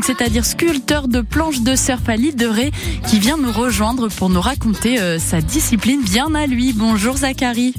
donc c'est-à-dire sculpteur de planches de surf à l'île de Ré, qui vient nous rejoindre pour nous raconter euh, sa discipline bien à lui. Bonjour Zachary.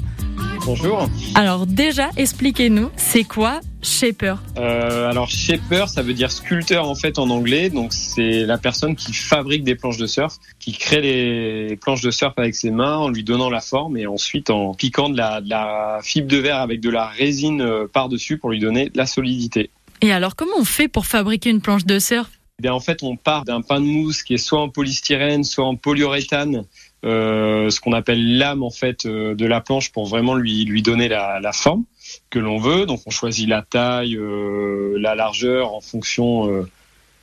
Bonjour. Alors déjà, expliquez-nous, c'est quoi shaper? Euh, Alors shaper, ça veut dire sculpteur en fait en anglais. Donc c'est la personne qui fabrique des planches de surf, qui crée les planches de surf avec ses mains en lui donnant la forme et ensuite en piquant de la, de la fibre de verre avec de la résine euh, par-dessus pour lui donner la solidité. Et alors comment on fait pour fabriquer une planche de surf? Eh bien, en fait, on part d'un pain de mousse qui est soit en polystyrène, soit en polyuréthane, euh, ce qu'on appelle l'âme en fait euh, de la planche pour vraiment lui lui donner la, forme que l'on veut. Donc, on choisit la taille, euh, la largeur en fonction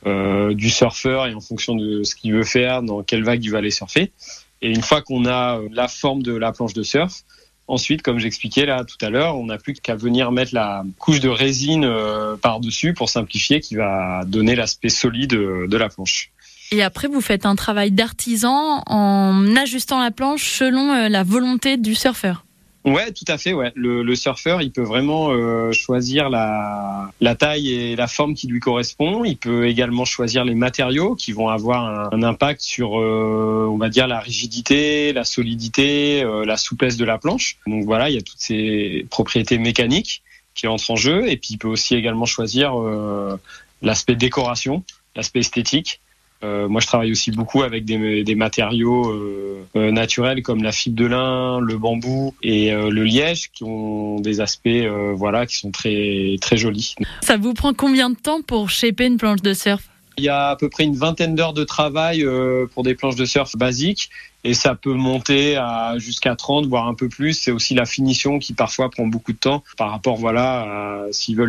du surfeur et en fonction de ce qu'il veut faire, dans quelle vague il va aller surfer. Et une fois qu'on a la forme de la planche de surf, Ensuite, comme j'expliquais là tout à l'heure, on n'a plus qu'à venir mettre la couche de résine euh, par-dessus pour simplifier qui va donner l'aspect solide euh, de la planche. Et après, vous faites un travail d'artisan en ajustant la planche selon euh, la volonté du surfeur. Ouais, tout à fait. Ouais, le, le surfeur, il peut vraiment euh, choisir la, la taille et la forme qui lui correspond. Il peut également choisir les matériaux qui vont avoir un, impact sur, euh, on va dire, la rigidité, la solidité, euh, la souplesse de la planche. Donc voilà, il y a toutes ces propriétés mécaniques qui entrent en jeu. Et puis il peut aussi également choisir euh, l'aspect décoration, l'aspect esthétique. Euh, moi, je travaille aussi beaucoup avec des, des matériaux euh, euh, naturels comme la fibre de lin, le bambou et euh, le liège, qui ont des aspects, voilà, qui sont très très jolis. Ça vous prend combien de temps pour shaper une planche de surf? Il y a à peu près une vingtaine d'heures de travail pour des planches de surf basiques et ça peut monter à jusqu'à 30 voire un peu plus. C'est aussi la finition qui parfois prend beaucoup de temps par rapport, voilà, à s'ils veulent des